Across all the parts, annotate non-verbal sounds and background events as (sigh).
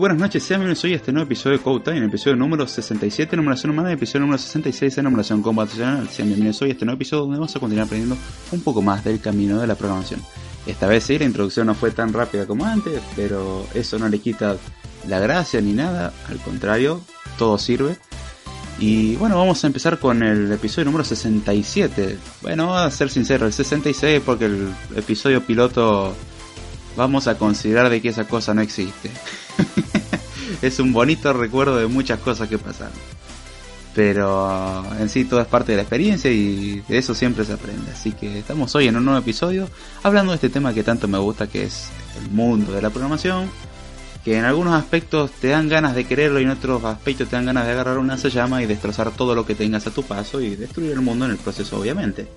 Buenas noches, sean bienvenidos hoy a este nuevo episodio de Code Time, episodio número 67, numeración humana, episodio número 66 de numeración computacional. Sean bienvenidos hoy a este nuevo episodio donde vamos a continuar aprendiendo un poco más del camino de la programación. Esta vez sí, la introducción no fue tan rápida como antes, pero eso no le quita la gracia ni nada, al contrario, todo sirve. Y bueno, vamos a empezar con el episodio número 67. Bueno, a ser sincero, el 66 porque el episodio piloto vamos a considerar de que esa cosa no existe. (laughs) es un bonito recuerdo de muchas cosas que pasaron. Pero en sí todo es parte de la experiencia y de eso siempre se aprende. Así que estamos hoy en un nuevo episodio hablando de este tema que tanto me gusta que es el mundo de la programación. Que en algunos aspectos te dan ganas de quererlo y en otros aspectos te dan ganas de agarrar una llama y destrozar todo lo que tengas a tu paso y destruir el mundo en el proceso obviamente.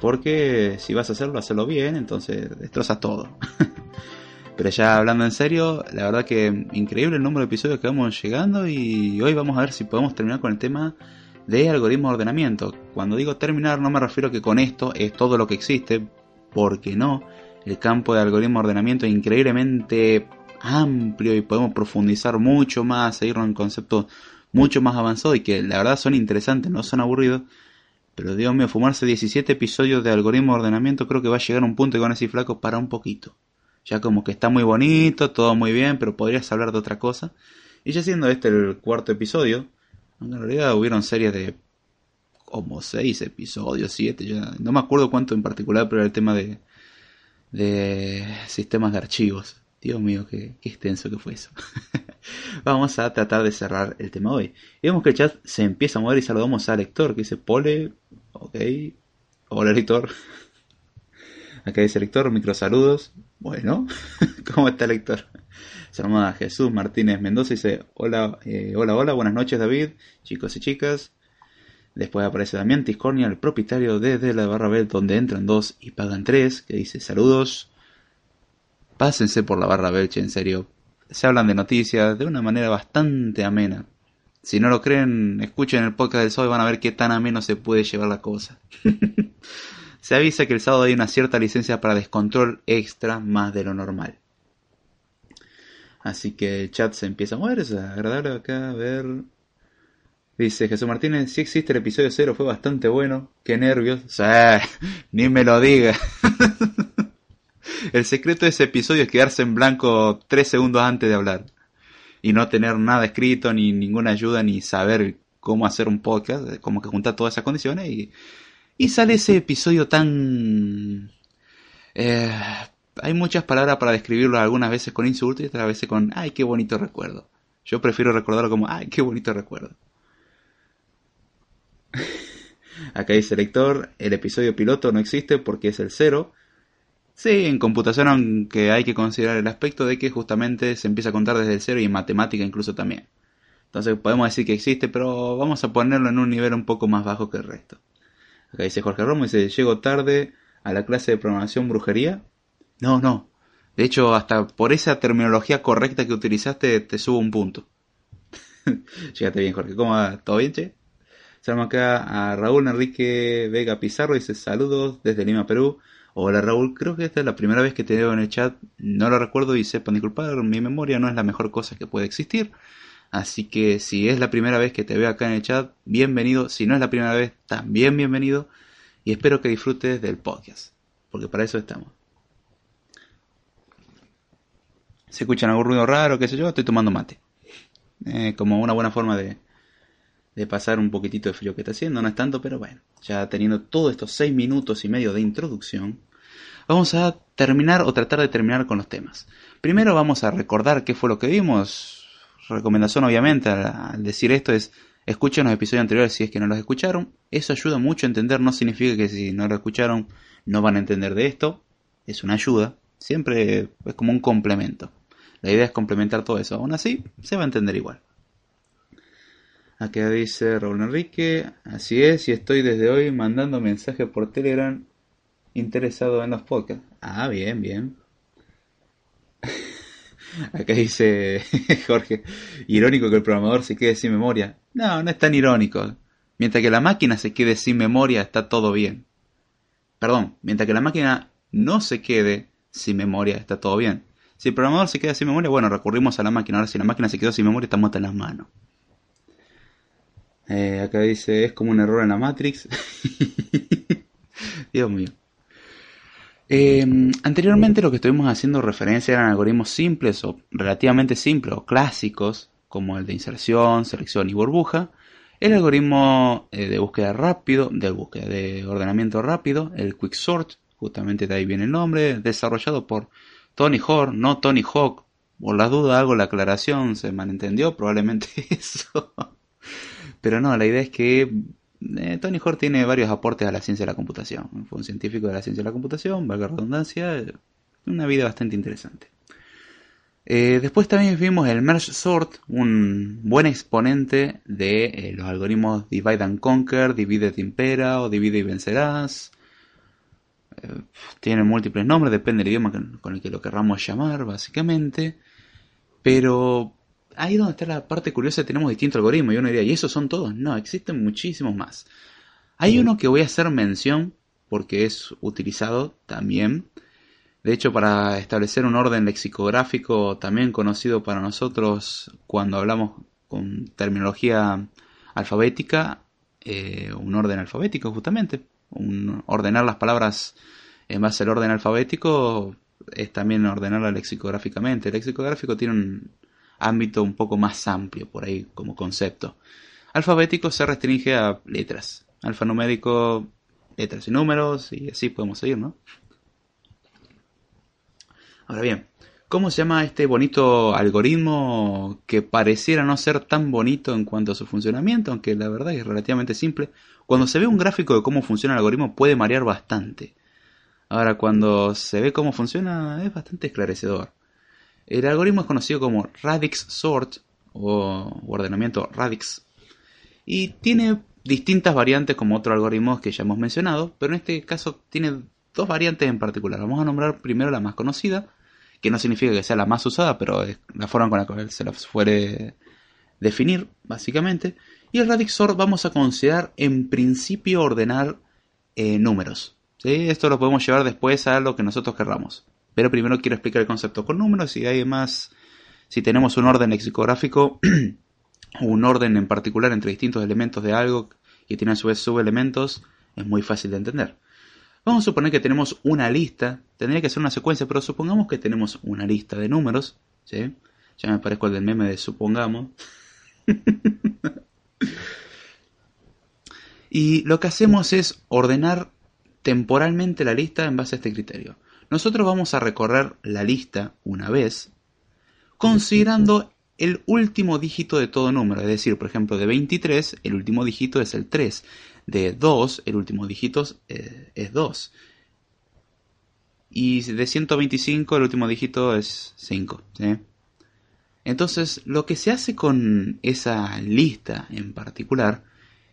Porque si vas a hacerlo, hacerlo bien, entonces destrozas todo. (laughs) Pero ya hablando en serio, la verdad que increíble el número de episodios que vamos llegando y hoy vamos a ver si podemos terminar con el tema de algoritmo de ordenamiento. Cuando digo terminar no me refiero a que con esto es todo lo que existe, porque no. El campo de algoritmo de ordenamiento es increíblemente amplio y podemos profundizar mucho más, seguirnos en conceptos mucho más avanzados y que la verdad son interesantes, no son aburridos. Pero Dios mío, fumarse 17 episodios de algoritmo de ordenamiento creo que va a llegar a un punto con ese flaco para un poquito ya como que está muy bonito, todo muy bien, pero podrías hablar de otra cosa. Y ya siendo este el cuarto episodio, en realidad hubieron series de como seis episodios, siete, ya no me acuerdo cuánto en particular, pero era el tema de, de sistemas de archivos. Dios mío, qué, extenso que fue eso. (laughs) Vamos a tratar de cerrar el tema hoy. Y vemos que el chat se empieza a mover y saludamos al lector que dice Pole, ok, hola lector. (laughs) Acá dice lector, microsaludos. Bueno, (laughs) ¿cómo está el lector? Llama Jesús Martínez Mendoza dice, hola, eh, hola, hola, buenas noches David, chicos y chicas. Después aparece Damián Tiscornia, el propietario desde la barra B, donde entran dos y pagan tres, que dice saludos. Pásense por la barra Belche, en serio. Se hablan de noticias de una manera bastante amena. Si no lo creen, escuchen el podcast del SOE y van a ver qué tan ameno se puede llevar la cosa. (laughs) Se avisa que el sábado hay una cierta licencia para descontrol extra más de lo normal. Así que el chat se empieza a mover, es agradable acá, a ver. Dice Jesús Martínez, si existe el episodio cero, fue bastante bueno. Qué nervios. (laughs) ni me lo diga. (laughs) el secreto de ese episodio es quedarse en blanco tres segundos antes de hablar. Y no tener nada escrito, ni ninguna ayuda, ni saber cómo hacer un podcast, como que juntar todas esas condiciones y y sale ese episodio tan... Eh, hay muchas palabras para describirlo, algunas veces con insulto y otras veces con, ay, qué bonito recuerdo. Yo prefiero recordarlo como, ay, qué bonito recuerdo. (laughs) Acá dice lector, el episodio piloto no existe porque es el cero. Sí, en computación aunque hay que considerar el aspecto de que justamente se empieza a contar desde el cero y en matemática incluso también. Entonces podemos decir que existe, pero vamos a ponerlo en un nivel un poco más bajo que el resto. Acá dice Jorge Romo, dice, llego tarde a la clase de programación brujería. No, no. De hecho, hasta por esa terminología correcta que utilizaste, te subo un punto. (laughs) Llegate bien, Jorge. ¿Cómo va? ¿Todo bien, che? Saludamos acá a Raúl Enrique Vega Pizarro, dice saludos desde Lima, Perú. Hola Raúl, creo que esta es la primera vez que te veo en el chat, no lo recuerdo y sepan disculpar, mi memoria no es la mejor cosa que puede existir. Así que si es la primera vez que te veo acá en el chat, bienvenido. Si no es la primera vez, también bienvenido. Y espero que disfrutes del podcast, porque para eso estamos. Se escuchan algún ruido raro, qué sé yo, estoy tomando mate. Eh, como una buena forma de, de pasar un poquitito de frío que está haciendo, no es tanto, pero bueno, ya teniendo todos estos seis minutos y medio de introducción, vamos a terminar o tratar de terminar con los temas. Primero vamos a recordar qué fue lo que vimos, recomendación obviamente al, decir esto es escuchen los episodios anteriores si es que no los escucharon. Eso ayuda mucho a entender, no significa que si no lo escucharon no van a entender de esto. Es una ayuda, siempre es como un complemento. La idea es complementar todo eso. Aún así, se va a entender igual. Acá dice Raúl Enrique, así es, y estoy desde hoy mandando mensajes por Telegram interesado en los podcasts. Ah, bien, bien. Acá dice (laughs) Jorge, irónico que el programador se quede sin memoria. No, no es tan irónico. Mientras que la máquina se quede sin memoria, está todo bien. Perdón, mientras que la máquina no se quede sin memoria, está todo bien. Si el programador se queda sin memoria, bueno, recurrimos a la máquina. Ahora si la máquina se quedó sin memoria, estamos en las manos. Eh, acá dice, es como un error en la Matrix. (laughs) Dios mío. Eh, anteriormente lo que estuvimos haciendo referencia eran algoritmos simples o relativamente simples o clásicos, como el de inserción, selección y burbuja. El algoritmo eh, de búsqueda rápido, de búsqueda de ordenamiento rápido, el quicksort, justamente de ahí viene el nombre, desarrollado por Tony Hawk, no Tony Hawk. Por la duda hago la aclaración, se malentendió probablemente (laughs) eso. Pero no, la idea es que eh, Tony Hawk tiene varios aportes a la ciencia de la computación. Fue un científico de la ciencia de la computación, valga redundancia, una vida bastante interesante. Eh, después también vimos el Merge Sort, un buen exponente de eh, los algoritmos Divide and Conquer, Divide Impera o Divide y Vencerás. tiene múltiples nombres, depende del idioma con el que lo querramos llamar, básicamente. Pero ahí donde está la parte curiosa, tenemos distintos algoritmos. Y uno diría, ¿y esos son todos? No, existen muchísimos más. Hay uno que voy a hacer mención porque es utilizado también. De hecho, para establecer un orden lexicográfico, también conocido para nosotros cuando hablamos con terminología alfabética, eh, un orden alfabético justamente. Un, ordenar las palabras en base al orden alfabético es también ordenarla lexicográficamente. El lexicográfico tiene un, ámbito un poco más amplio por ahí como concepto. Alfabético se restringe a letras. Alfanumérico, letras y números, y así podemos seguir, ¿no? Ahora bien, ¿cómo se llama este bonito algoritmo que pareciera no ser tan bonito en cuanto a su funcionamiento, aunque la verdad es relativamente simple? Cuando se ve un gráfico de cómo funciona el algoritmo puede marear bastante. Ahora, cuando se ve cómo funciona es bastante esclarecedor. El algoritmo es conocido como radix sort o ordenamiento radix y tiene distintas variantes como otros algoritmos que ya hemos mencionado, pero en este caso tiene dos variantes en particular. Vamos a nombrar primero la más conocida, que no significa que sea la más usada, pero es la forma con la que se la suele definir, básicamente. Y el radix sort vamos a considerar en principio ordenar eh, números. Esto lo podemos llevar después a lo que nosotros querramos. Pero primero quiero explicar el concepto con números y además, si tenemos un orden lexicográfico, (clears throat) un orden en particular entre distintos elementos de algo que tiene a su vez subelementos, es muy fácil de entender. Vamos a suponer que tenemos una lista, tendría que ser una secuencia, pero supongamos que tenemos una lista de números, ¿sí? Ya me parezco al del meme de supongamos. (laughs) y lo que hacemos es ordenar temporalmente la lista en base a este criterio. Nosotros vamos a recorrer la lista una vez, considerando el último dígito de todo número. Es decir, por ejemplo, de 23, el último dígito es el 3. De 2, el último dígito eh, es 2. Y de 125, el último dígito es 5. Entonces, lo que se hace con esa lista en particular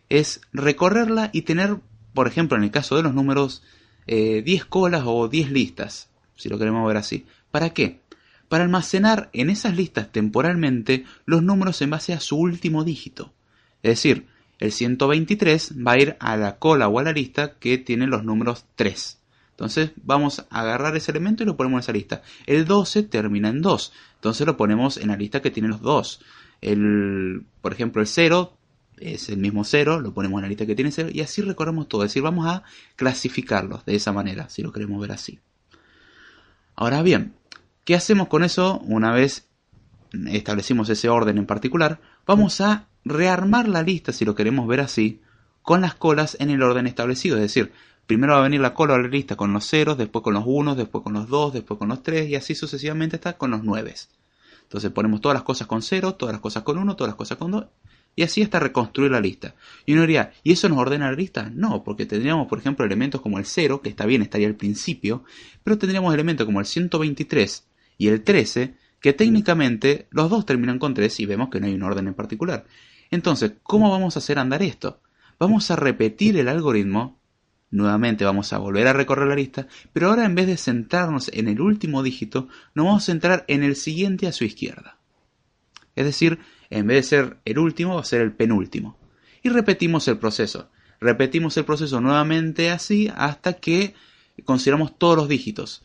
es recorrerla y tener, por ejemplo, en el caso de los números, 10 eh, colas o 10 listas, si lo queremos ver así. ¿Para qué? Para almacenar en esas listas temporalmente los números en base a su último dígito. Es decir, el 123 va a ir a la cola o a la lista que tiene los números 3. Entonces vamos a agarrar ese elemento y lo ponemos en esa lista. El 12 termina en 2. Entonces lo ponemos en la lista que tiene los 2. El, por ejemplo, el 0 es el mismo cero, lo ponemos en la lista que tiene cero y así recorremos todo. Es decir, vamos a clasificarlos de esa manera, si lo queremos ver así. Ahora bien, ¿qué hacemos con eso una vez establecimos ese orden en particular? Vamos a rearmar la lista, si lo queremos ver así, con las colas en el orden establecido. Es decir, primero va a venir la cola de la lista con los ceros, después con los unos, después con los dos, después con los tres y así sucesivamente está con los nueves. Entonces ponemos todas las cosas con cero, todas las cosas con uno, todas las cosas con dos y así hasta reconstruir la lista. Y uno diría, ¿y eso nos ordena la lista? No, porque tendríamos, por ejemplo, elementos como el 0, que está bien, estaría al principio, pero tendríamos elementos como el 123 y el 13, que técnicamente los dos terminan con 3 y vemos que no hay un orden en particular. Entonces, ¿cómo vamos a hacer andar esto? Vamos a repetir el algoritmo, nuevamente vamos a volver a recorrer la lista, pero ahora en vez de centrarnos en el último dígito, nos vamos a centrar en el siguiente a su izquierda. Es decir, en vez de ser el último, va a ser el penúltimo. Y repetimos el proceso. Repetimos el proceso nuevamente así hasta que consideramos todos los dígitos.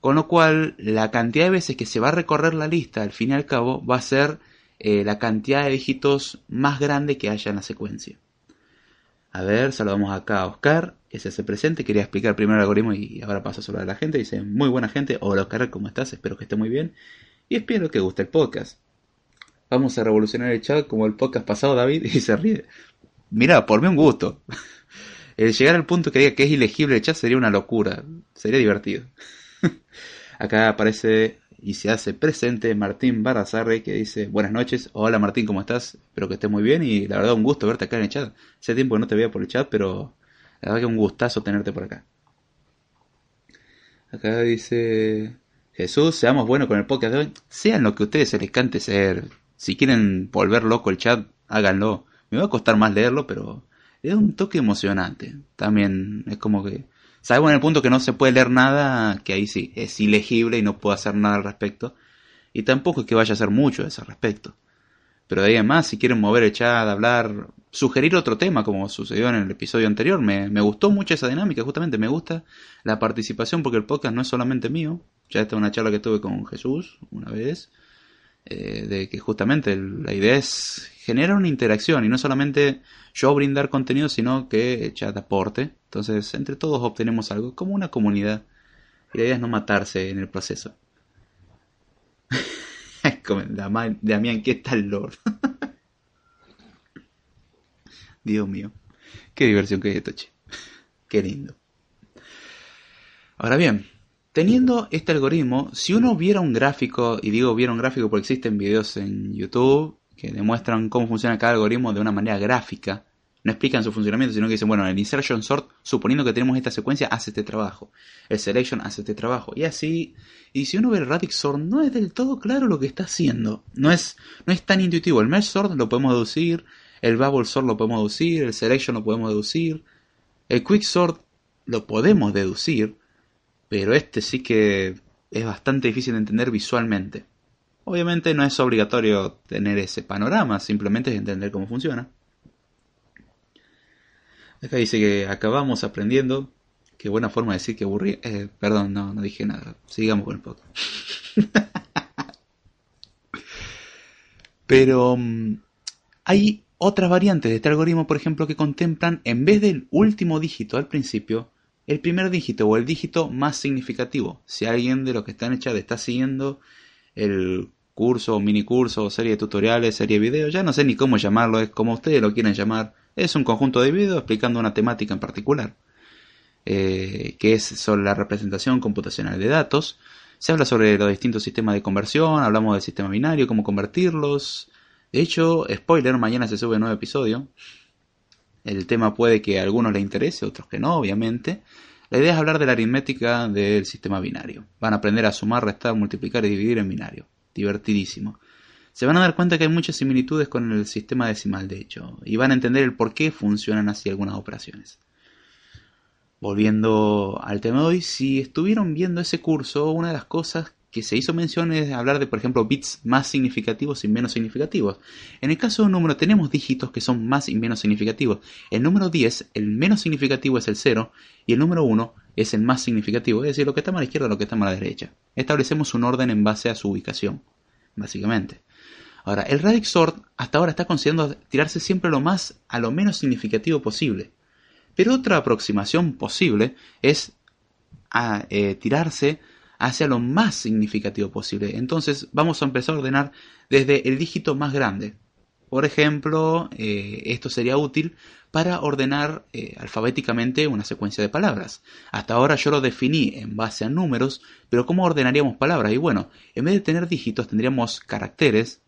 Con lo cual, la cantidad de veces que se va a recorrer la lista, al fin y al cabo, va a ser eh, la cantidad de dígitos más grande que haya en la secuencia. A ver, saludamos acá a Oscar, que se hace presente. Quería explicar primero el algoritmo y ahora paso a saludar a la gente. Dice, muy buena gente. Hola Oscar, ¿cómo estás? Espero que esté muy bien. Y espero que guste el podcast. Vamos a revolucionar el chat como el podcast pasado, David, y se ríe. Mira, por mí un gusto. (laughs) El llegar al punto que diga que es ilegible el chat sería una locura. Sería divertido. (laughs) Acá aparece y se hace presente Martín Barrazarre que dice buenas noches, hola Martín, ¿cómo estás? Espero que estés muy bien y la verdad un gusto verte acá en el chat. Hace tiempo que no te veía por el chat, pero la verdad que un gustazo tenerte por acá. Acá dice Jesús, seamos buenos con el podcast de hoy. Sean lo que ustedes se les cante ser. Si quieren volver loco el chat, háganlo. Me va a costar más leerlo, pero es un toque emocionante. También es como que Sabemos en el punto que no se puede leer nada, que ahí sí, es ilegible y no puedo hacer nada al respecto. Y tampoco es que vaya a hacer mucho a ese respecto. Pero de ahí en más, si quieren mover el chat, hablar, sugerir otro tema, como sucedió en el episodio anterior, me, me gustó mucho esa dinámica, justamente me gusta la participación porque el podcast no es solamente mío. Ya esta es una charla que tuve con Jesús una vez, eh, de que justamente la idea es generar una interacción y no solamente yo brindar contenido, sino que el chat aporte. Entonces, entre todos obtenemos algo, como una comunidad. Y la idea es no matarse en el proceso. (laughs) Damián, ¿qué tal, Lord? (laughs) Dios mío. Qué diversión que es esto, che. Qué lindo. Ahora bien, teniendo este algoritmo, si uno viera un gráfico, y digo viera un gráfico porque existen videos en YouTube que demuestran cómo funciona cada algoritmo de una manera gráfica, no explican su funcionamiento, sino que dicen, bueno, el insertion sort, suponiendo que tenemos esta secuencia, hace este trabajo. El selection hace este trabajo. Y así, y si uno ve el radix sort, no es del todo claro lo que está haciendo. No es, no es tan intuitivo. El merge sort lo podemos deducir, el bubble sort lo podemos deducir, el selection lo podemos deducir, el quick sort lo podemos deducir, pero este sí que es bastante difícil de entender visualmente. Obviamente no es obligatorio tener ese panorama, simplemente es entender cómo funciona. Acá dice que acabamos aprendiendo. Qué buena forma de decir que aburrí. Eh, perdón, no, no dije nada. Sigamos con el podcast. (laughs) Pero mm, hay otras variantes de este algoritmo, por ejemplo, que contemplan, en vez del último dígito al principio, el primer dígito o el dígito más significativo. Si alguien de los que están chat está siguiendo el curso, mini curso, serie de tutoriales, serie de videos, ya no sé ni cómo llamarlo, es como ustedes lo quieren llamar es un conjunto de videos explicando una temática en particular, eh, que es sobre la representación computacional de datos. Se habla sobre los distintos sistemas de conversión, hablamos del sistema binario, cómo convertirlos. De hecho, spoiler, mañana se sube un nuevo episodio. El tema puede que a algunos les interese, otros que no, obviamente. La idea es hablar de la aritmética del sistema binario. Van a aprender a sumar, restar, multiplicar y dividir en binario. Divertidísimo se van a dar cuenta que hay muchas similitudes con el sistema decimal, de hecho, y van a entender el por qué funcionan así algunas operaciones. Volviendo al tema de hoy, si estuvieron viendo ese curso, una de las cosas que se hizo mención es hablar de, por ejemplo, bits más significativos y menos significativos. En el caso de un número tenemos dígitos que son más y menos significativos. El número 10, el menos significativo es el 0 y el número 1 es el más significativo, es decir, lo que está a la izquierda o lo que está a la derecha. Establecemos un orden en base a su ubicación, básicamente. Ahora, el radix sort hasta ahora está considerando tirarse siempre lo más a lo menos significativo posible. Pero otra aproximación posible es eh, tirarse hacia lo más significativo posible. Entonces vamos a empezar a ordenar desde el dígito más grande. Por ejemplo, eh, esto sería útil para ordenar eh, alfabéticamente una secuencia de palabras. Hasta ahora yo lo definí en base a números, pero ¿cómo ordenaríamos palabras? Y bueno, en vez de tener dígitos tendríamos caracteres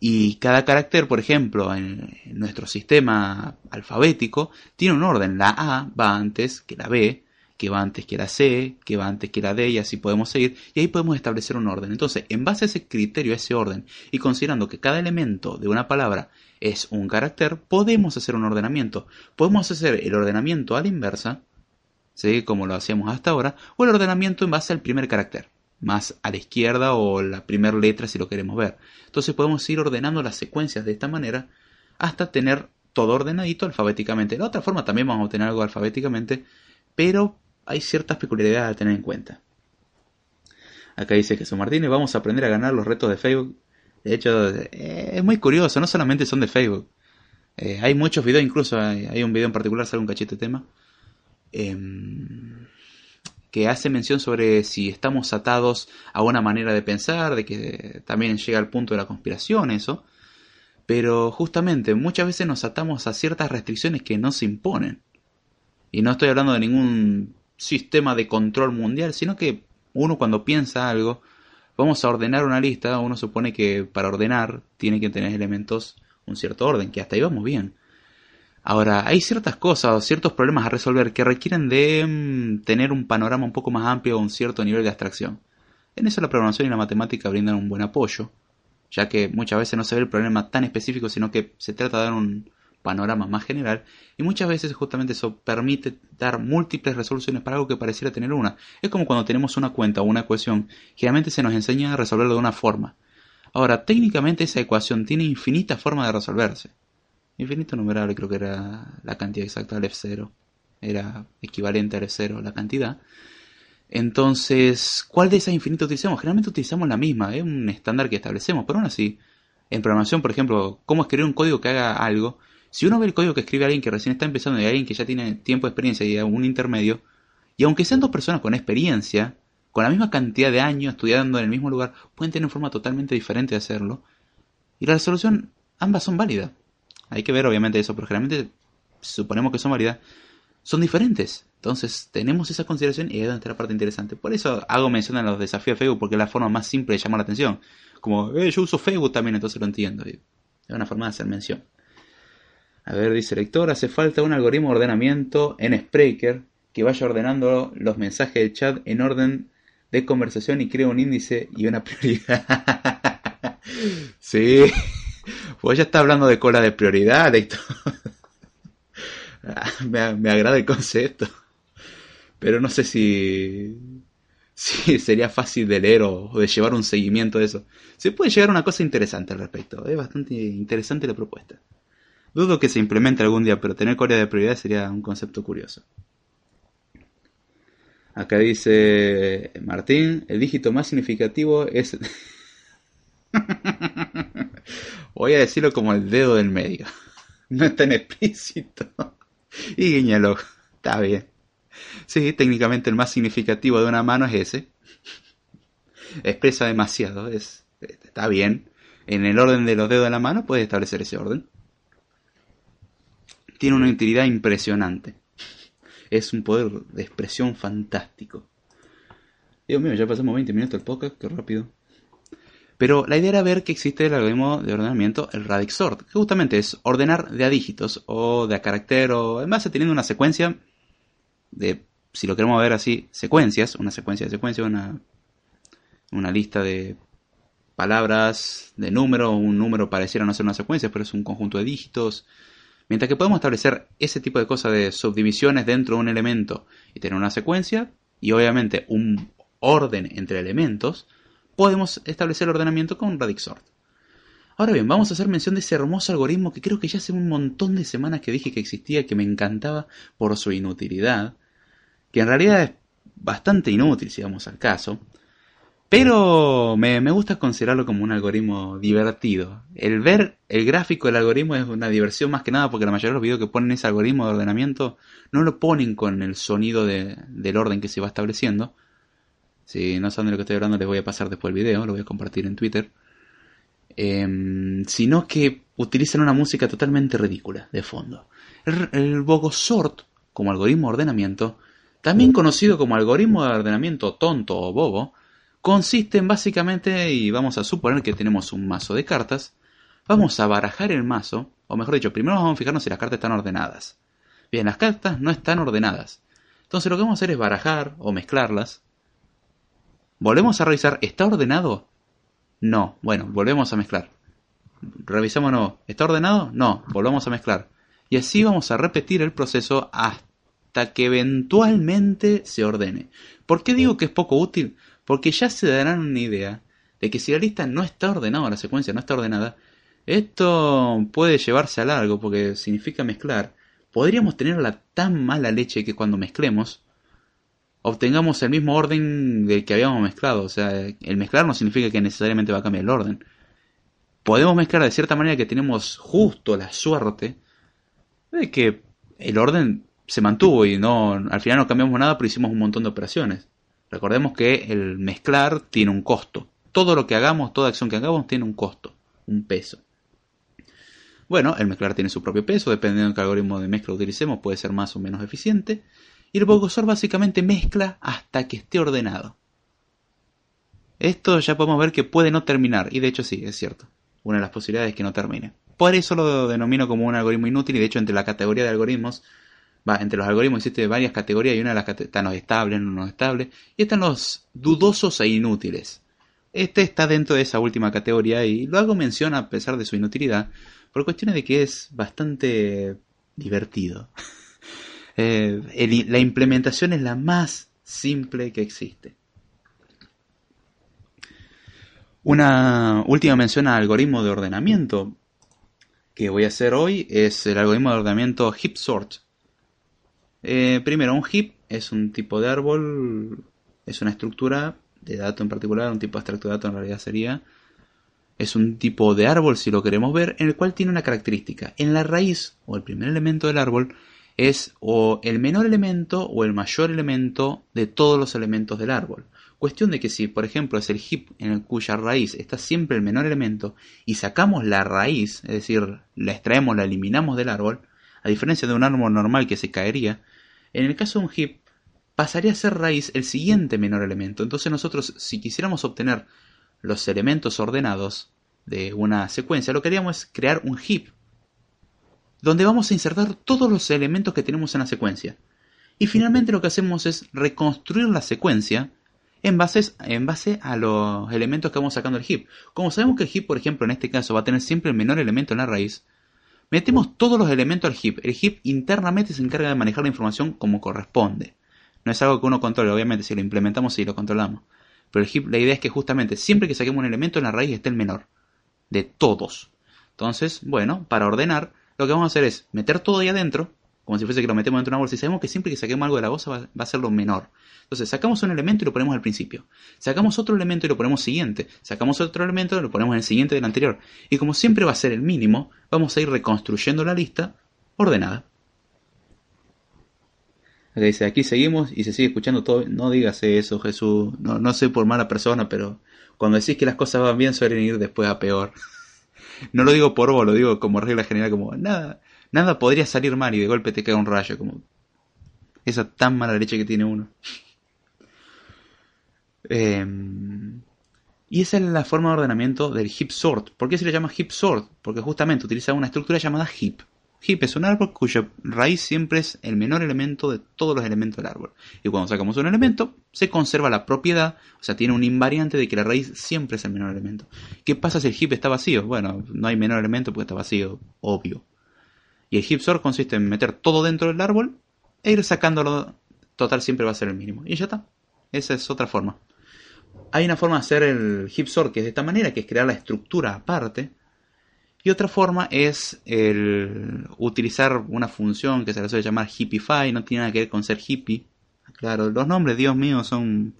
y cada carácter, por ejemplo, en, nuestro sistema alfabético, tiene un orden. La A va antes que la B, que va antes que la C, que va antes que la D, y así podemos seguir. Y ahí podemos establecer un orden. Entonces, en base a ese criterio, a ese orden, y considerando que cada elemento de una palabra es un carácter, podemos hacer un ordenamiento. Podemos hacer el ordenamiento a la inversa, ¿sí? como lo hacíamos hasta ahora, o el ordenamiento en base al primer carácter más a la izquierda o la primera letra si lo queremos ver. Entonces podemos ir ordenando las secuencias de esta manera hasta tener todo ordenadito alfabéticamente. De otra forma también vamos a obtener algo alfabéticamente, pero hay ciertas peculiaridades a tener en cuenta. Acá dice Jesús Martínez, vamos a aprender a ganar los retos de Facebook. De hecho, eh, es muy curioso, no solamente son de Facebook. Eh, hay muchos videos, incluso hay, un video en particular, sale un cachete tema, em, que hace mención sobre si estamos atados a una manera de pensar, de que también llega al punto de la conspiración, eso. Pero justamente muchas veces nos atamos a ciertas restricciones que no se imponen. Y no estoy hablando de ningún sistema de control mundial, sino que uno cuando piensa algo, vamos a ordenar una lista, uno supone que para ordenar tiene que tener elementos un cierto orden, que hasta ahí vamos bien. Ahora, hay ciertas cosas o ciertos problemas a resolver que requieren de mm, tener un panorama un poco más amplio o un cierto nivel de abstracción. En eso la programación y la matemática brindan un buen apoyo, ya que muchas veces no se ve el problema tan específico, sino que se trata de dar un panorama más general, y muchas veces justamente eso permite dar múltiples resoluciones para algo que pareciera tener una. Es como cuando tenemos una cuenta o una ecuación, generalmente se nos enseña a resolverlo de una forma. Ahora, técnicamente esa ecuación tiene infinitas formas de resolverse. Infinito numerable creo que era la cantidad exacta del F0. Era equivalente al F0 la cantidad. Entonces, ¿cuál de esas infinitas utilizamos? Generalmente utilizamos la misma, es un estándar que establecemos, pero aún así, en programación, por ejemplo, cómo escribir un código que haga algo, si uno ve el código que escribe alguien que recién está empezando y alguien que ya tiene tiempo de experiencia y un intermedio, y aunque sean dos personas con experiencia, con la misma cantidad de años estudiando en el mismo lugar, pueden tener una forma totalmente diferente de hacerlo. Y la resolución, ambas son válidas. Hay que ver obviamente eso, pero generalmente suponemos que son válidas. Son diferentes. Entonces tenemos esa consideración y ahí es donde está la parte interesante. Por eso hago mención a los desafíos de Facebook, porque es la forma más simple de llamar la atención. Como, eh, yo uso Facebook también, entonces lo entiendo. es una forma de hacer mención. A ver, dice lector, hace falta un algoritmo de ordenamiento en Spreaker que vaya ordenando los mensajes del chat en orden de conversación y crea un índice y una (laughs) prioridad. sí, pues ya está hablando de cola de prioridad, lector. me, me agrada el concepto. Pero no sé si, si sería fácil de leer o, de llevar un seguimiento de eso. Se puede llegar a una cosa interesante al respecto. Es bastante interesante la propuesta. Dudo que se implemente algún día, pero tener cola de prioridad sería un concepto curioso. Acá dice Martín, el dígito más significativo es... (laughs) Voy a decirlo como el dedo del medio. (laughs) No es tan explícito. Y guiñalo. Está bien. Sí, técnicamente el más significativo de una mano es ese. Expresa demasiado. Es, está bien. En el orden de los dedos de la mano puedes establecer ese orden tiene una utilidad impresionante. Es un poder de expresión fantástico. Dios mío, ya pasamos 20 minutos el podcast, qué rápido. Pero la idea era ver que existe el algoritmo de ordenamiento, el radix sort, que justamente es ordenar de a dígitos o de a carácter o además teniendo una secuencia de, si lo queremos ver así, secuencias, una secuencia de secuencias, una, una lista de palabras, de números, un número pareciera no ser una secuencia, pero es un conjunto de dígitos, Mientras que podemos establecer ese tipo de cosas de subdivisiones dentro de un elemento y tener una secuencia y obviamente un orden entre elementos, podemos establecer el ordenamiento con radix sort. Ahora bien, vamos a hacer mención de ese hermoso algoritmo que creo que ya hace un montón de semanas que dije que existía, que me encantaba por su inutilidad, que en realidad es bastante inútil si vamos al caso, pero me, gusta considerarlo como un algoritmo divertido. El ver el gráfico del algoritmo es una diversión más que nada porque la mayoría de los videos que ponen ese algoritmo de ordenamiento no lo ponen con el sonido del orden que se va estableciendo. Si no saben de lo que estoy hablando les voy a pasar después el video, lo voy a compartir en Twitter. Em, sino que utilizan una música totalmente ridícula de fondo. El, el Bogosort, como algoritmo de ordenamiento, también conocido como algoritmo de ordenamiento tonto o bobo, consisten básicamente, y vamos a suponer que tenemos un mazo de cartas, vamos a barajar el mazo, o mejor dicho, primero vamos a fijarnos si las cartas están ordenadas. Bien, las cartas no están ordenadas. Entonces lo que vamos a hacer es barajar o mezclarlas. Volvemos a revisar, ¿está ordenado? No, bueno, volvemos a mezclar. Revisamos no, ¿está ordenado? No, volvemos a mezclar. Y así vamos a repetir el proceso hasta que eventualmente se ordene. ¿Por qué digo que es poco útil? Porque ya se darán una idea de que si la lista no está ordenada, la secuencia no está ordenada, esto puede llevarse a largo porque significa mezclar. Podríamos tener la tan mala leche que cuando mezclemos, obtengamos el mismo orden del que habíamos mezclado. O sea, el mezclar no significa que necesariamente va a cambiar el orden. Podemos mezclar de cierta manera que tenemos justo la suerte de que el orden se mantuvo y no al final no cambiamos nada, pero hicimos un montón de operaciones. Recordemos que el mezclar tiene un costo. Todo lo que hagamos, toda acción que hagamos tiene un costo, un peso. Bueno, el mezclar tiene su propio peso, dependiendo de qué algoritmo de mezcla utilicemos, puede ser más o menos eficiente. Y el Bogosor básicamente mezcla hasta que esté ordenado. Esto ya podemos ver que puede no terminar, y de hecho sí, es cierto. Una de las posibilidades es que no termine. Por eso lo denomino como un algoritmo inútil, y de hecho entre la categoría de algoritmos, entre los algoritmos existen varias categorías, y una de las están los estables, no estables, y están los dudosos e inútiles. Este está dentro de esa última categoría y lo hago mención a pesar de su inutilidad, por cuestiones de que es bastante divertido. (laughs) Eh, la implementación es la más simple que existe. Una última mención al algoritmo de ordenamiento que voy a hacer hoy es el algoritmo de ordenamiento heap sort. Eh, primero, un heap es un tipo de árbol, es una estructura de dato en particular, un tipo de extracto de dato en realidad sería, es un tipo de árbol, si lo queremos ver, en el cual tiene una característica. En la raíz, o el primer elemento del árbol, es o el menor elemento o el mayor elemento de todos los elementos del árbol. Cuestión de que si, por ejemplo, es el heap en el cuya raíz está siempre el menor elemento y sacamos la raíz, es decir, la extraemos, la eliminamos del árbol, a diferencia de un árbol normal que se caería, en el caso de un heap pasaría a ser raíz el siguiente menor elemento. Entonces nosotros, si quisiéramos obtener los elementos ordenados de una secuencia, lo que haríamos es crear un heap, donde vamos a insertar todos los elementos que tenemos en la secuencia. Y finalmente lo que hacemos es reconstruir la secuencia en base, en base a los elementos que vamos sacando del heap. Como sabemos que el heap, por ejemplo, en este caso va a tener siempre el menor elemento en la raíz, metemos todos los elementos al heap. El heap internamente se encarga de manejar la información como corresponde. No es algo que uno controle, obviamente, si lo implementamos, sí lo controlamos. Pero el heap, la idea es que justamente siempre que saquemos un elemento en la raíz esté el menor. De todos. Entonces, bueno, para ordenar, lo que vamos a hacer es meter todo ahí adentro, como si fuese que lo metemos dentro de una bolsa, y sabemos que siempre que saquemos algo de la bolsa va, a ser lo menor. Entonces, sacamos un elemento y lo ponemos al principio. Sacamos otro elemento y lo ponemos siguiente. Sacamos otro elemento y lo ponemos en el siguiente del anterior. Y como siempre va a ser el mínimo, vamos a ir reconstruyendo la lista ordenada dice, aquí seguimos y se sigue escuchando todo. No digas eso, Jesús. No, no soy por mala persona, pero cuando decís que las cosas van bien suelen ir después a peor. (laughs) no lo digo por vos, lo digo como regla general, como nada, nada podría salir mal y de golpe te cae un rayo, como esa tan mala leche que tiene uno. Em, y esa es la forma de ordenamiento del heap sort. ¿Por qué se le llama heap sort? Porque justamente utiliza una estructura llamada heap. Heap es un árbol cuya raíz siempre es el menor elemento de todos los elementos del árbol. Y cuando sacamos un elemento, se conserva la propiedad, o sea, tiene un invariante de que la raíz siempre es el menor elemento. ¿Qué pasa si el heap está vacío? Bueno, no hay menor elemento porque está vacío, obvio. Y el heap sort consiste en meter todo dentro del árbol e ir sacándolo. Total siempre va a ser el mínimo. Y ya está. Esa es otra forma. Hay una forma de hacer el heap sort que es de esta manera, que es crear la estructura aparte y otra forma es el utilizar una función que se le suele llamar hippify, no tiene nada que ver con ser hippie. Claro, los nombres, Dios mío, son...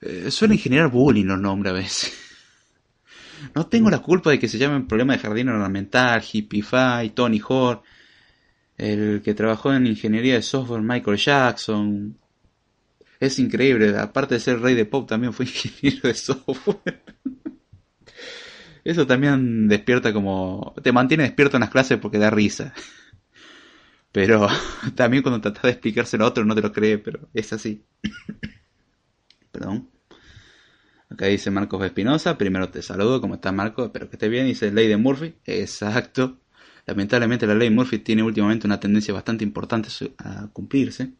Eh, suelen generar bullying los nombres a veces. (laughs) No tengo la culpa de que se llamen problema de jardín ornamental, hippify, Tony Hawk, el que trabajó en ingeniería de software, Michael Jackson. Es increíble, aparte de ser rey de pop, también fue (laughs) ingeniero de software. Eso también despierta como... Te mantiene despierto en las clases porque da risa. Pero (laughs) también cuando tratas de explicárselo a otro no te lo cree, pero es así. (coughs) Perdón. Acá dice Marcos Espinosa. Primero te saludo, ¿cómo estás Marcos? Espero que estés bien. Dice Ley de Murphy. Exacto. Lamentablemente la ley Murphy tiene últimamente una tendencia bastante importante a cumplirse.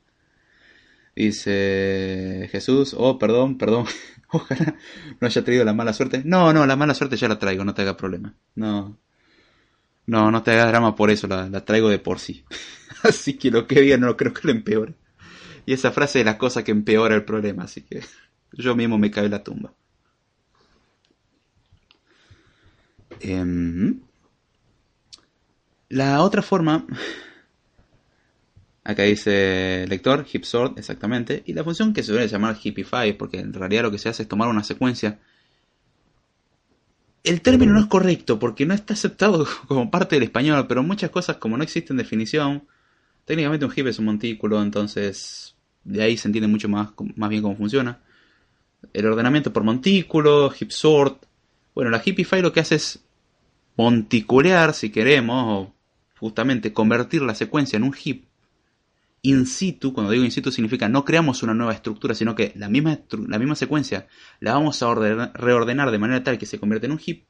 Dice Jesús, oh, perdón, perdón, (laughs) ojalá no haya traído la mala suerte. No, no, la mala suerte ya la traigo, no te haga problema. No, no, no te hagas drama por eso, la, traigo de por sí. (laughs) así que lo que diga no creo que lo empeore. Y esa frase es la cosa que empeora el problema, así que yo mismo me cae la tumba. Em, la otra forma Acá dice lector, heap sort, exactamente. Y la función que se suele llamar heapify, porque en realidad lo que se hace es tomar una secuencia. El término no es correcto porque no está aceptado (laughs) como parte del español, pero muchas cosas como no existen definición, técnicamente un heap es un montículo, entonces de ahí se entiende mucho más, más bien cómo funciona. El ordenamiento por montículo, heap sort. Bueno, la heapify lo que hace es monticulear, si queremos, o justamente convertir la secuencia en un heap in situ, cuando digo in situ significa no creamos una nueva estructura, sino que la misma, la misma secuencia la vamos a reordenar de manera tal que se convierta en un heap.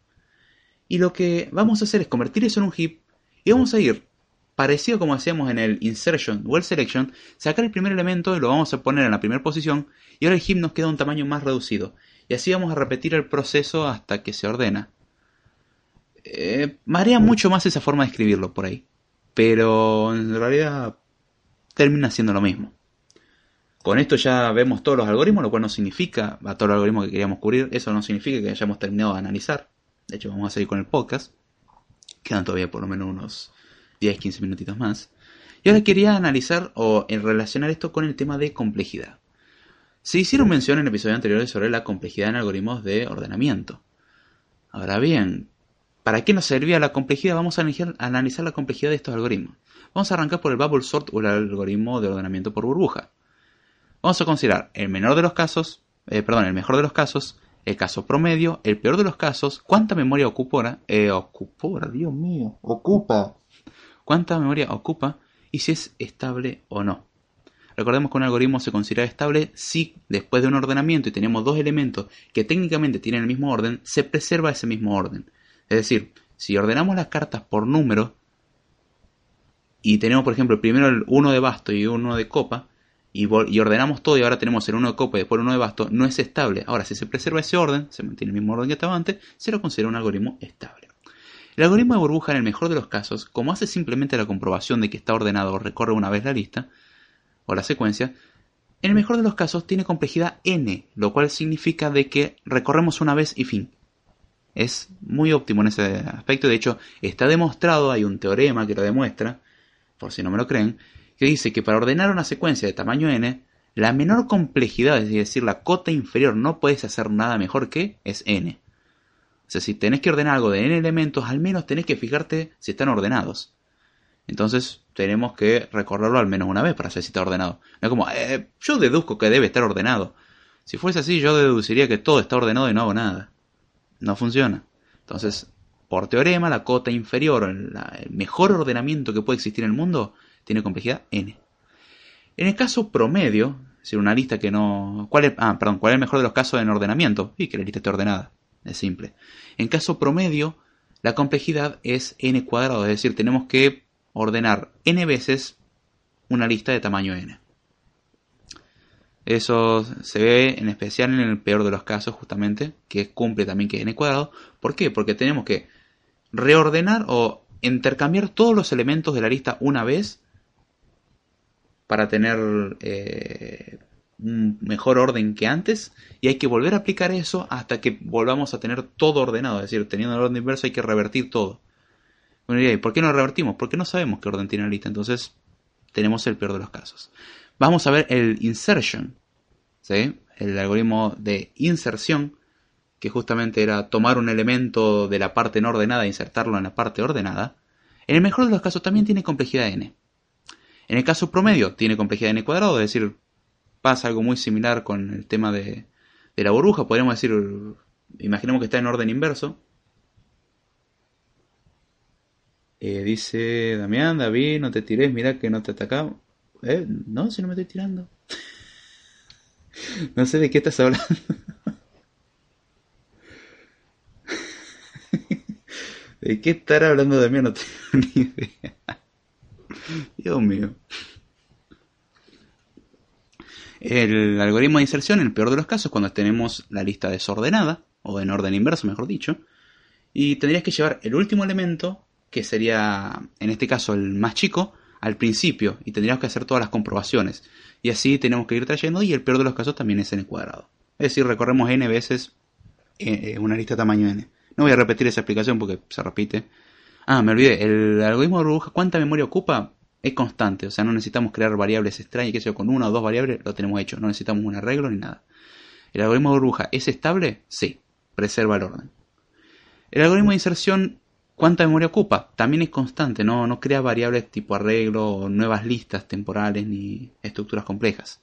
Y lo que vamos a hacer es convertir eso en un heap y vamos a ir, parecido como hacíamos en el insertion o el selection, sacar el primer elemento y lo vamos a poner en la primera posición y ahora el heap nos queda un tamaño más reducido. Y así vamos a repetir el proceso hasta que se ordena. Eh, marea mucho más esa forma de escribirlo por ahí. Pero en realidad termina siendo lo mismo. Con esto ya vemos todos los algoritmos, lo cual no significa, a todos los algoritmos que queríamos cubrir, eso no significa que hayamos terminado de analizar. De hecho, vamos a seguir con el podcast. Quedan todavía por lo menos unos 10-15 minutitos más. Y ahora quería analizar o relacionar esto con el tema de complejidad. Se hicieron mención en episodios anteriores sobre la complejidad en algoritmos de ordenamiento. Ahora bien, ¿para qué nos servía la complejidad? Vamos a analizar la complejidad de estos algoritmos. Vamos a arrancar por el bubble sort o el algoritmo de ordenamiento por burbuja. Vamos a considerar el menor de los casos, eh, perdón, el mejor de los casos, el caso promedio, el peor de los casos, cuánta memoria ocupa, eh, ocupa, Dios mío, ocupa, cuánta memoria ocupa y si es estable o no. Recordemos que un algoritmo se considera estable si después de un ordenamiento y tenemos dos elementos que técnicamente tienen el mismo orden, se preserva ese mismo orden. Es decir, si ordenamos las cartas por número, y tenemos, por ejemplo, primero el 1 de basto y uno de copa, y, ordenamos todo y ahora tenemos el 1 de copa y después el 1 de basto, no es estable. Ahora, si se preserva ese orden, se mantiene el mismo orden que estaba antes, se lo considera un algoritmo estable. El algoritmo de burbuja, en el mejor de los casos, como hace simplemente la comprobación de que está ordenado o recorre una vez la lista, o la secuencia, en el mejor de los casos tiene complejidad n, lo cual significa de que recorremos una vez y fin. Es muy óptimo en ese aspecto, de hecho está demostrado, hay un teorema que lo demuestra, por si no me lo creen, que dice que para ordenar una secuencia de tamaño n, la menor complejidad, es decir, la cota inferior, no puedes hacer nada mejor que es n. O sea, si tenés que ordenar algo de n elementos, al menos tenés que fijarte si están ordenados. Entonces tenemos que recorrerlo al menos una vez para saber si está ordenado. No es como, eh, yo deduzco que debe estar ordenado. Si fuese así, yo deduciría que todo está ordenado y no hago nada. No funciona. Entonces, por teorema, la cota inferior, el mejor ordenamiento que puede existir en el mundo, tiene complejidad n. En el caso promedio, es decir, una lista que no... ¿cuál es, ah, perdón, ¿cuál es el mejor de los casos en ordenamiento? Y que la lista esté ordenada. Es simple. En caso promedio, la complejidad es n cuadrado, es decir, tenemos que ordenar n veces una lista de tamaño n. Eso se ve en especial en el peor de los casos, justamente, que cumple también que n cuadrado. ¿Por qué? Porque tenemos que reordenar o intercambiar todos los elementos de la lista una vez para tener eh, un mejor orden que antes y hay que volver a aplicar eso hasta que volvamos a tener todo ordenado, es decir, teniendo el orden inverso hay que revertir todo. Bueno, ¿y por qué no revertimos? Porque no sabemos qué orden tiene la lista, entonces tenemos el peor de los casos. Vamos a ver el insertion, ¿sí? el algoritmo de inserción que justamente era tomar un elemento de la parte no ordenada e insertarlo en la parte ordenada, en el mejor de los casos también tiene complejidad n. En el caso promedio tiene complejidad n cuadrado, es decir, pasa algo muy similar con el tema de, la burbuja, podríamos decir, imaginemos que está en orden inverso. Eh, dice Damián, David, no te tires, mira que no te atacamos. ¿Eh? No, si no me estoy tirando. no sé de qué estás hablando. ¿De qué estar hablando de mí? No tengo ni idea. Dios mío. El algoritmo de inserción, en el peor de los casos, cuando tenemos la lista desordenada, o en orden inverso, mejor dicho, y tendrías que llevar el último elemento, que sería, en este caso, el más chico, al principio, y tendríamos que hacer todas las comprobaciones. Y así tenemos que ir trayendo, y el peor de los casos también es n cuadrado. Es decir, recorremos n veces eh, eh, una lista tamaño n. No voy a repetir esa explicación porque se repite. Ah, me olvidé. El algoritmo de burbuja, ¿cuánta memoria ocupa? es constante, o sea, no necesitamos crear variables extrañas, que sea con una o dos variables lo tenemos hecho, no necesitamos un arreglo ni nada. ¿El algoritmo de burbuja es estable? Sí, preserva el orden. El algoritmo de inserción, ¿cuánta memoria ocupa? También es constante, no, no crea variables tipo arreglo nuevas listas temporales ni estructuras complejas.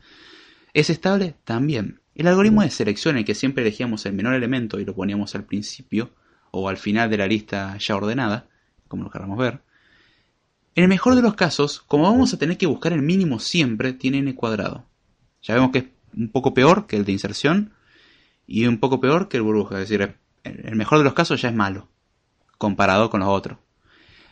¿Es estable? También. El algoritmo de selección en el que siempre elegíamos el menor elemento y lo poníamos al principio o al final de la lista ya ordenada, como lo queramos ver. En el mejor de los casos, como vamos a tener que buscar el mínimo siempre, tiene n cuadrado. Ya vemos que es un poco peor que el de inserción y un poco peor que el burbuja. Es decir, el mejor de los casos ya es malo, comparado con los otros.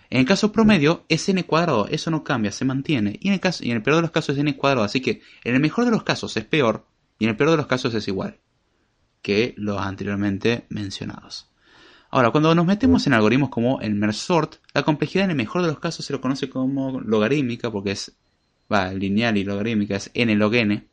En el caso promedio es n cuadrado, eso no cambia, se mantiene. Y en el, caso, y en el peor de los casos es n cuadrado, así que en el mejor de los casos es peor y en el peor de los casos es igual que los anteriormente mencionados. Ahora, cuando nos metemos en algoritmos como el merge sort, la complejidad en el mejor de los casos se lo conoce como logarítmica porque es va, lineal y logarítmica es n log n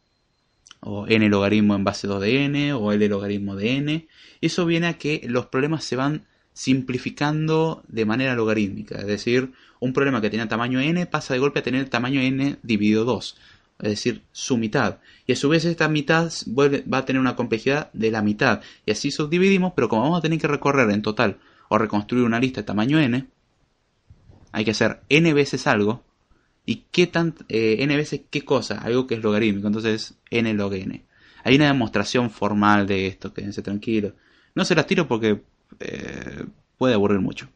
o n logaritmo en base 2 de n o l logaritmo de n. Eso viene a que los problemas se van simplificando de manera logarítmica, es decir, un problema que tenía tamaño n pasa de golpe a tener tamaño n dividido 2, es decir, su mitad. Y a su vez esta mitad va a tener una complejidad de la mitad. Y así subdividimos, pero como vamos a tener que recorrer en total o reconstruir una lista de tamaño n, hay que hacer n veces algo, ¿Y qué tan, eh, n veces qué cosa? Algo que es logarítmico, entonces n log n. Hay una demostración formal de esto, quédense tranquilos. No se las tiro porque eh, puede aburrir mucho.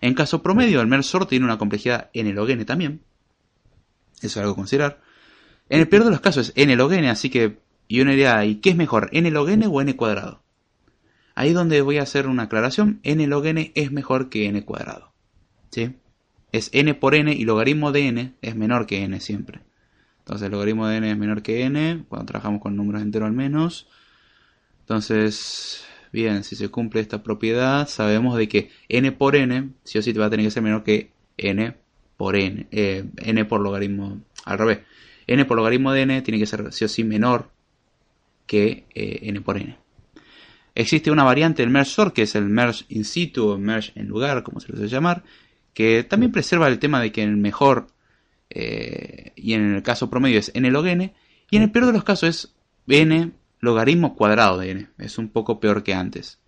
En caso promedio, el mersor tiene una complejidad n log n también. Eso es algo a considerar. En el peor de los casos es n log n, así que y uno diría, ¿y qué es mejor, n log n o n cuadrado? Ahí donde voy a hacer una aclaración, n log n es mejor que n cuadrado. ¿Sí? es n por n y logaritmo de n es menor que n siempre. Entonces el logaritmo de n es menor que n cuando trabajamos con números enteros al menos. Entonces, bien, si se cumple esta propiedad, sabemos de que n por n, sí o sí va a tener que ser menor que n por n. Eh, n por logaritmo, al revés. n por logaritmo de n tiene que ser sí o sí menor que eh, n por n. Existe una variante del merge sort, que es el merge in situ o merge en lugar, como se lo suele llamar, que también preserva el tema de que en el mejor eh, y en el caso promedio es n log n, y en el peor de los casos es n logaritmo cuadrado de n, es un poco peor que antes.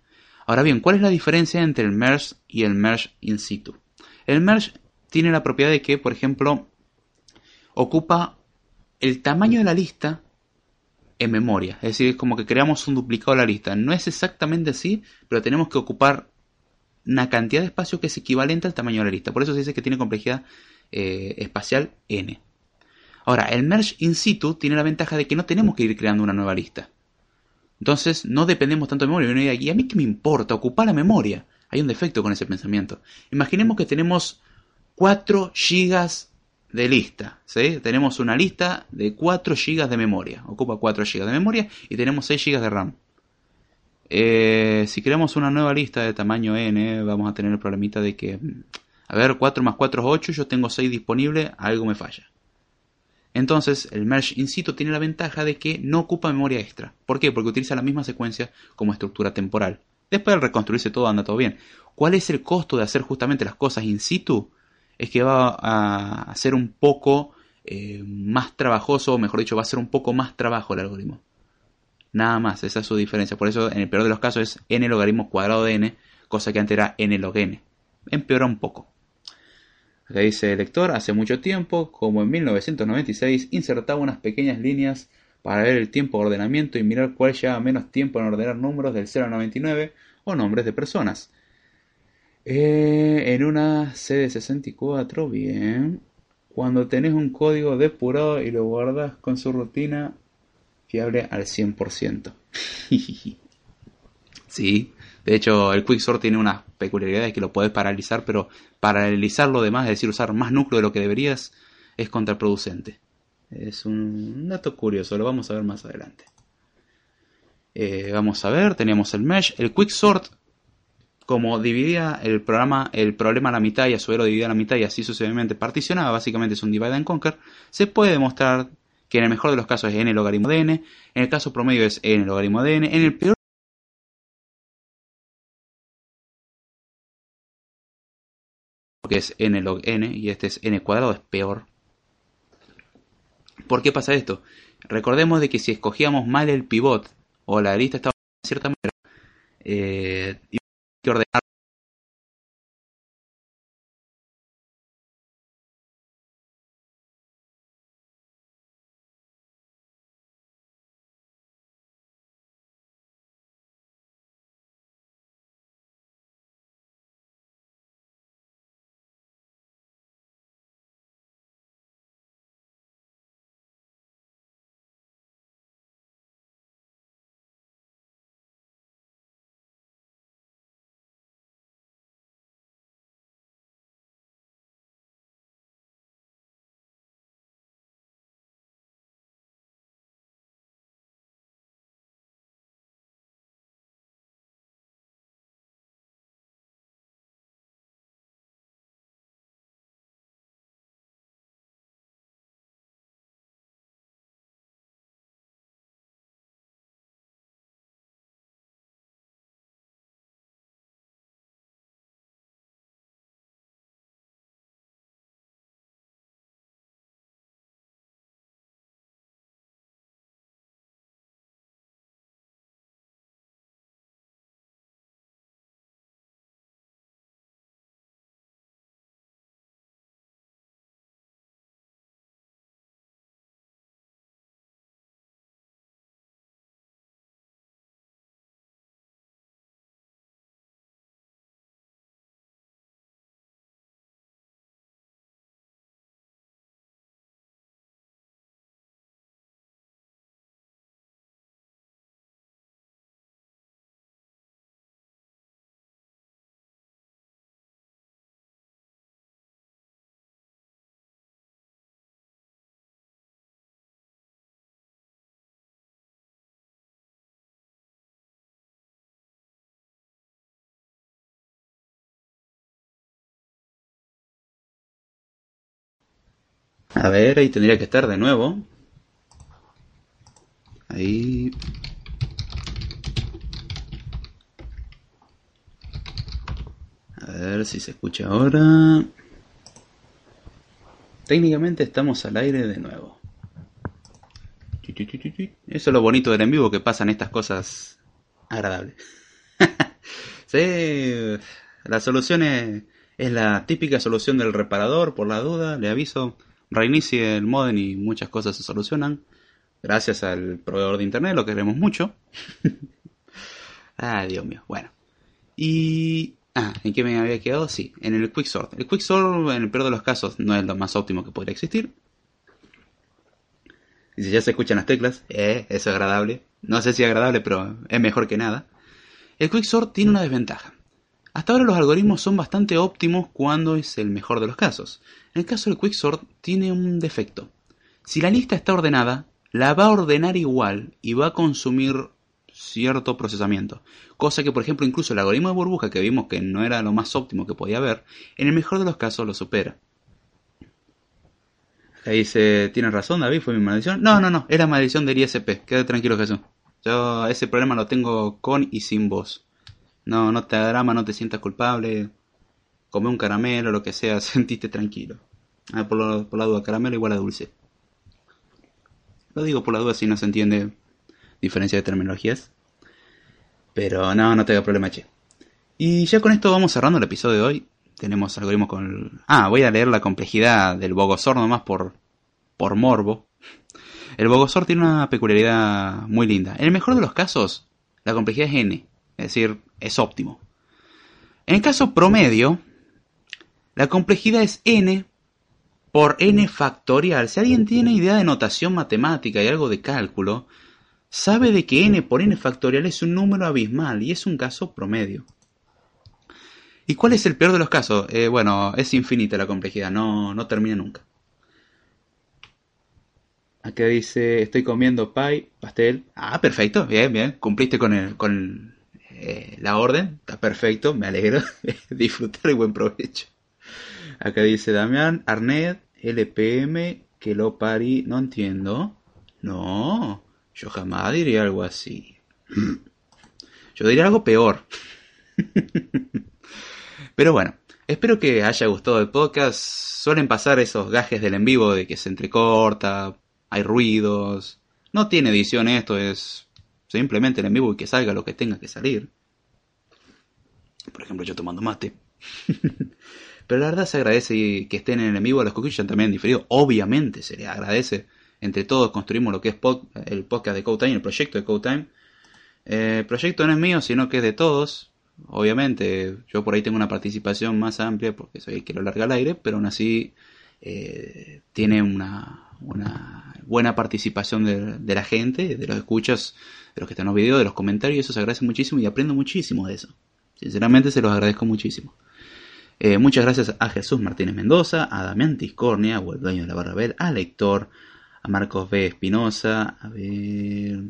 Ahora bien, ¿cuál es la diferencia entre el merge y el merge in situ? El merge tiene la propiedad de que, por ejemplo, ocupa el tamaño de la lista en memoria. Es decir, es como que creamos un duplicado de la lista. No es exactamente así, pero tenemos que ocupar una cantidad de espacio que es equivalente al tamaño de la lista. Por eso se dice que tiene complejidad eh, espacial n. Ahora, el merge in situ tiene la ventaja de que no tenemos que ir creando una nueva lista. Entonces, no dependemos tanto de memoria. Y a mí qué me importa ocupar la memoria. Hay un defecto con ese pensamiento. Imaginemos que tenemos 4 GB de lista. ¿sí? Tenemos una lista de 4 GB de memoria. Ocupa 4 GB de memoria y tenemos 6 GB de RAM. Eh, si creamos una nueva lista de tamaño n, vamos a tener el problemita de que, a ver, 4 más 4 es 8, yo tengo 6 disponible, algo me falla. Entonces, el merge in situ tiene la ventaja de que no ocupa memoria extra. ¿Por qué? Porque utiliza la misma secuencia como estructura temporal. Después de reconstruirse todo, anda todo bien. ¿Cuál es el costo de hacer justamente las cosas in situ? Es que va a ser un poco eh, más trabajoso, o mejor dicho, va a ser un poco más trabajo el algoritmo. Nada más, esa es su diferencia. Por eso, en el peor de los casos, es n logaritmo cuadrado de n, cosa que antes era n log n. Empeora un poco. Acá dice el lector, hace mucho tiempo, como en 1996, insertaba unas pequeñas líneas para ver el tiempo de ordenamiento y mirar cuál lleva menos tiempo en ordenar números del 0 al 99 o nombres de personas. Eh, en una CD64, bien. Cuando tenés un código depurado y lo guardas con su rutina fiable al 100%. (laughs) sí, de hecho el Quicksort tiene una peculiaridad que lo puedes paralizar, pero paralizar lo demás, es decir, usar más núcleo de lo que deberías, es contraproducente. Es un dato curioso, lo vamos a ver más adelante. Eh, vamos a ver, teníamos el mesh, el quicksort, como dividía el programa, el problema a la mitad y a su dividía a la mitad y así sucesivamente particionaba, básicamente es un divide and conquer, se puede demostrar que en el mejor de los casos es n logaritmo de n, en el caso promedio es n logaritmo de n, en el peor que es n log n y este es n cuadrado, es peor. ¿Por qué pasa esto? Recordemos de que si escogíamos mal el pivot o la arista estaba de cierta manera, eh, y que ordenar A ver, ahí tendría que estar de nuevo. Ahí. A ver si se escucha ahora. Técnicamente estamos al aire de nuevo. Eso es lo bonito del en vivo, que pasan estas cosas agradables. (laughs) sí, la solución es, es la típica solución del reparador, por la duda, le aviso reinicie el modem y muchas cosas se solucionan. Gracias al proveedor de internet, lo queremos mucho. (laughs) ah, Dios mío. Bueno. Y... Ah, ¿en qué me había quedado? Sí, en el Quicksort. El Quicksort, en el peor de los casos, no es lo más óptimo que podría existir. Y si ya se escuchan las teclas, eh, es agradable. No sé si es agradable, pero es mejor que nada. El Quicksort tiene una desventaja. Hasta ahora los algoritmos son bastante óptimos cuando es el mejor de los casos. En el caso del Quicksort tiene un defecto. Si la lista está ordenada, la va a ordenar igual y va a consumir cierto procesamiento. Cosa que, por ejemplo, incluso el algoritmo de burbuja que vimos que no era lo más óptimo que podía haber, en el mejor de los casos lo supera. Ahí dice, ¿tienes razón David? ¿Fue mi maldición? No, no, no, era maldición del ISP. Quédate tranquilo Jesús. Yo ese problema lo tengo con y sin voz. No, no te drama, no te sientas culpable. Come un caramelo, lo que sea, (laughs) sentiste tranquilo. Ah, por, la duda, caramelo igual a dulce. Lo digo por la duda si no se entiende diferencia de terminologías. Pero no, no te haga problema, che. Y ya con esto vamos cerrando el episodio de hoy. Tenemos algoritmos con... Ah, voy a leer la complejidad del Bogosor nomás por, por morbo. El Bogosor tiene una peculiaridad muy linda. En el mejor de los casos, la complejidad es n. Es decir, es óptimo. En el caso promedio, la complejidad es n por n factorial. Si alguien tiene idea de notación matemática y algo de cálculo, sabe de que n por n factorial es un número abismal y es un caso promedio. ¿Y cuál es el peor de los casos? Eh, bueno, es infinita la complejidad, no, no termina nunca. Acá dice, estoy comiendo pie, pastel. Ah, perfecto, bien, bien. Cumpliste con el, con eh, la orden, está perfecto, me alegro. (laughs) Disfrutar y buen provecho. Acá dice Damián, Arnett, LPM, que lo pari, no entiendo. No, yo jamás diría algo así. (clears throat) Yo diría algo peor. (laughs) Pero bueno, espero que haya gustado el podcast. Suelen pasar esos gajes del en vivo de que se entrecorta, hay ruidos. No tiene edición esto, es simplemente en vivo y que salga lo que tenga que salir. Por ejemplo, yo tomando mate. (laughs) Pero la verdad se agradece que estén en el vivo, a los escuchan también diferido. Obviamente se les agradece. Entre todos construimos lo que es el podcast de Code Time, el proyecto de Code Time. Eh, el proyecto no es mío, sino que es de todos. Obviamente, yo por ahí tengo una participación más amplia porque soy el que lo larga al aire, pero aún así eh, tiene una, una, buena participación de, la gente, de los escuchas, de los que están en los videos, de los comentarios, eso se agradece muchísimo y aprendo muchísimo de eso. Sinceramente se los agradezco muchísimo. Eh, muchas gracias a Jesús Martínez Mendoza, a Damián Tiscornia, o el dueño de la barra Bell, a Lector, a Marcos B. Espinosa, a ver,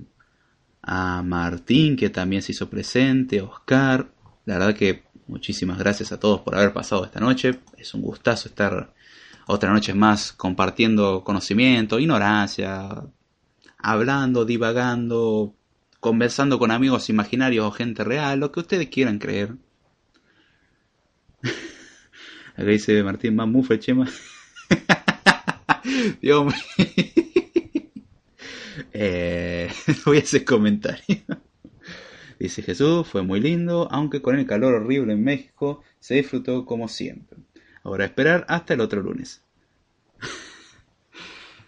a Martín, que también se hizo presente, Oscar. La verdad que muchísimas gracias a todos por haber pasado esta noche. Es un gustazo estar otra noche más compartiendo conocimiento, ignorancia, hablando, divagando, conversando con amigos imaginarios o gente real, lo que ustedes quieran creer. (laughs) Acá dice Martín más chema. (laughs) Dios mío. (laughs) Eh, voy a hacer comentario. Dice Jesús, fue muy lindo, aunque con el calor horrible en México se disfrutó como siempre. Ahora esperar hasta el otro lunes.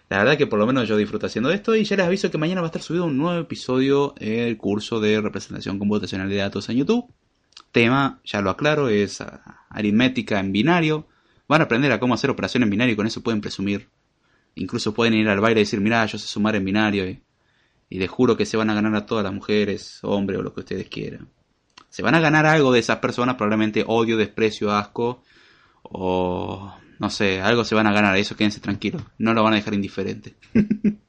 La verdad que por lo menos yo disfruto haciendo esto y ya les aviso que mañana va a estar subido un nuevo episodio del curso de representación computacional de datos en YouTube tema, ya lo aclaro, es aritmética en binario. Van a aprender a cómo hacer operaciones en binario y con eso pueden presumir. Incluso pueden ir al baile y decir, mira, yo sé sumar en binario y, y les juro que se van a ganar a todas las mujeres, hombres o lo que ustedes quieran. Se van a ganar algo de esas personas, probablemente odio, desprecio, asco o no sé, algo se van a ganar, eso quédense tranquilos, no lo van a dejar indiferente. (laughs)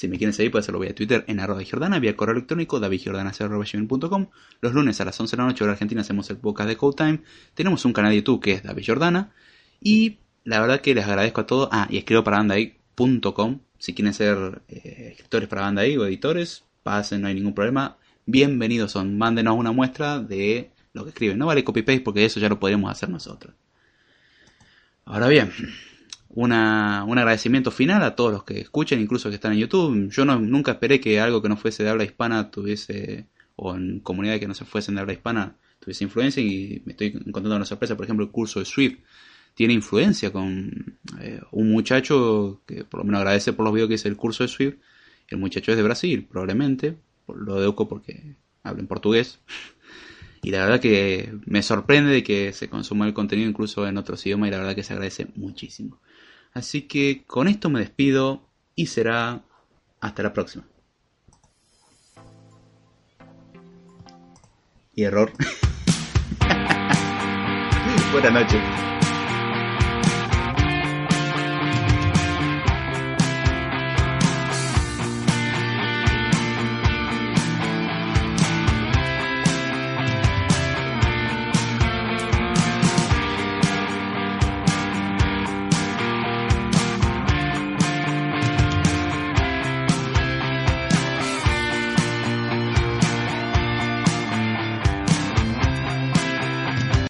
Si me quieren seguir, pueden hacerlo vía Twitter en arroba Jordana, vía correo electrónico davidjordana.com. Los lunes a las 11 de la noche, hora argentina, hacemos el podcast de Code Time. Tenemos un canal de YouTube que es David Jordana. Y la verdad que les agradezco a todos. Ah, y escribo para bandai.com. Si quieren ser eh, escritores para Bandai o editores, pasen, no hay ningún problema. Bienvenidos son. Mándenos una muestra de lo que escriben. No vale copy-paste porque eso ya lo podríamos hacer nosotros. Ahora bien, una, un agradecimiento final a todos los que escuchan, incluso que están en YouTube. Yo no, nunca esperé que algo que no fuese de habla hispana tuviese, o en comunidades que no se fuesen de habla hispana, tuviese influencia y me estoy encontrando una sorpresa. Por ejemplo, el curso de Swift tiene influencia con eh, un muchacho que por lo menos agradece por los videos que hice el curso de Swift. El muchacho es de Brasil, probablemente. Lo educo porque habla en portugués. Y la verdad que me sorprende de que se consuma el contenido incluso en otros idiomas y la verdad que se agradece muchísimo. Así que con esto me despido y será hasta la próxima. Y error. (laughs) Buenas noches.